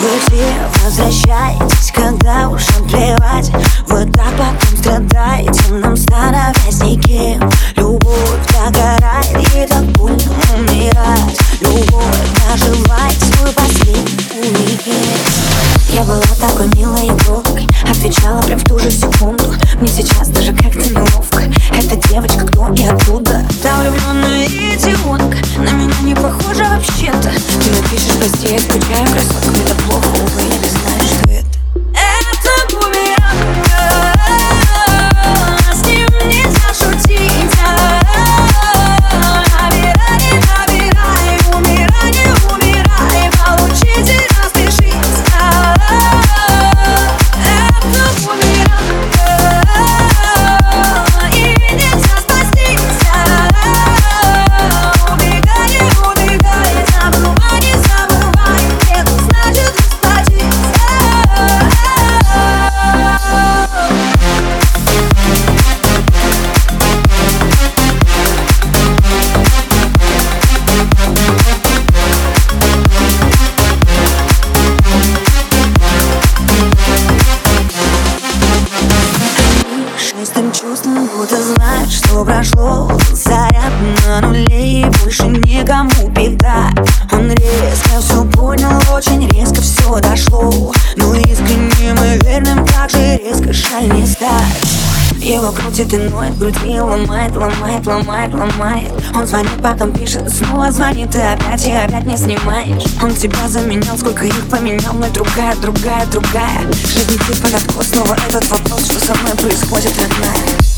Вы все возвращаетесь, когда уж плевать. Вы так потом страдаете, нам становясь никем. Любовь догорает и так больно умирать. Любовь наживает свой последний уикенд Я была такой милой игрушкой Отвечала прям в ту же секунду. Мне сейчас даже как-то неловко. Эта девочка кто и откуда? Да влюбленная идиотка На меня не похожа вообще-то Ты напишешь прости, я скучаю, Шестым чувством будто знаешь, что прошло. Заряд на нуле и больше никому беда Он резко все понял, очень резко все дошло. Но искренним и верным так же резко жаль не стать его крутит и ноет, груди ломает, ломает, ломает, ломает. Он звонит, потом пишет, снова звонит и опять, и опять не снимаешь Он тебя заменял, сколько их поменял, но другая, другая, другая. Идет под откос, снова этот вопрос, что со мной происходит, родная